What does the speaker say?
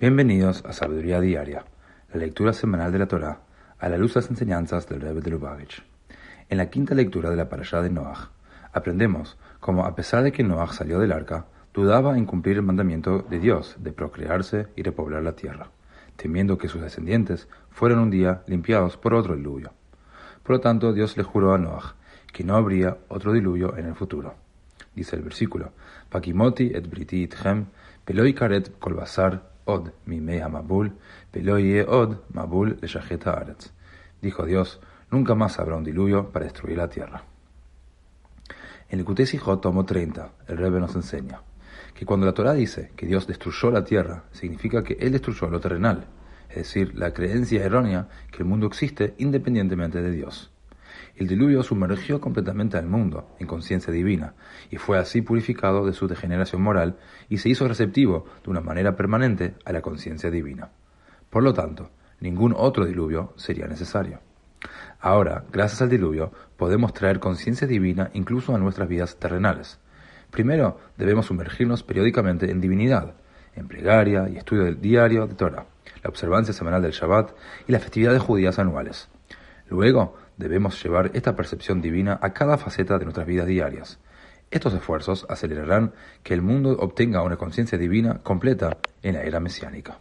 Bienvenidos a Sabiduría Diaria, la lectura semanal de la Torá a la luz de las enseñanzas del Rebbe de Lubavitch. En la quinta lectura de la parashá de Noach, aprendemos cómo a pesar de que Noach salió del arca, dudaba en cumplir el mandamiento de Dios de procrearse y repoblar la tierra, temiendo que sus descendientes fueran un día limpiados por otro diluvio. Por lo tanto, Dios le juró a Noach que no habría otro diluvio en el futuro. Dice el versículo, Pakimoti et briti itchem, peloi kolbasar od mi hamabul, peloi od mabul le haaretz. Dijo Dios, nunca más habrá un diluvio para destruir la tierra. En el Kutesijot tomo 30, el Rebbe nos enseña que cuando la Torah dice que Dios destruyó la tierra, significa que Él destruyó lo terrenal, es decir, la creencia errónea que el mundo existe independientemente de Dios. El diluvio sumergió completamente al mundo en conciencia divina y fue así purificado de su degeneración moral y se hizo receptivo de una manera permanente a la conciencia divina. Por lo tanto, ningún otro diluvio sería necesario. Ahora, gracias al diluvio, podemos traer conciencia divina incluso a nuestras vidas terrenales. Primero, debemos sumergirnos periódicamente en divinidad, en plegaria y estudio del diario de Torah, la observancia semanal del Shabbat y las festividades judías anuales. Luego, debemos llevar esta percepción divina a cada faceta de nuestras vidas diarias. Estos esfuerzos acelerarán que el mundo obtenga una conciencia divina completa en la era mesiánica.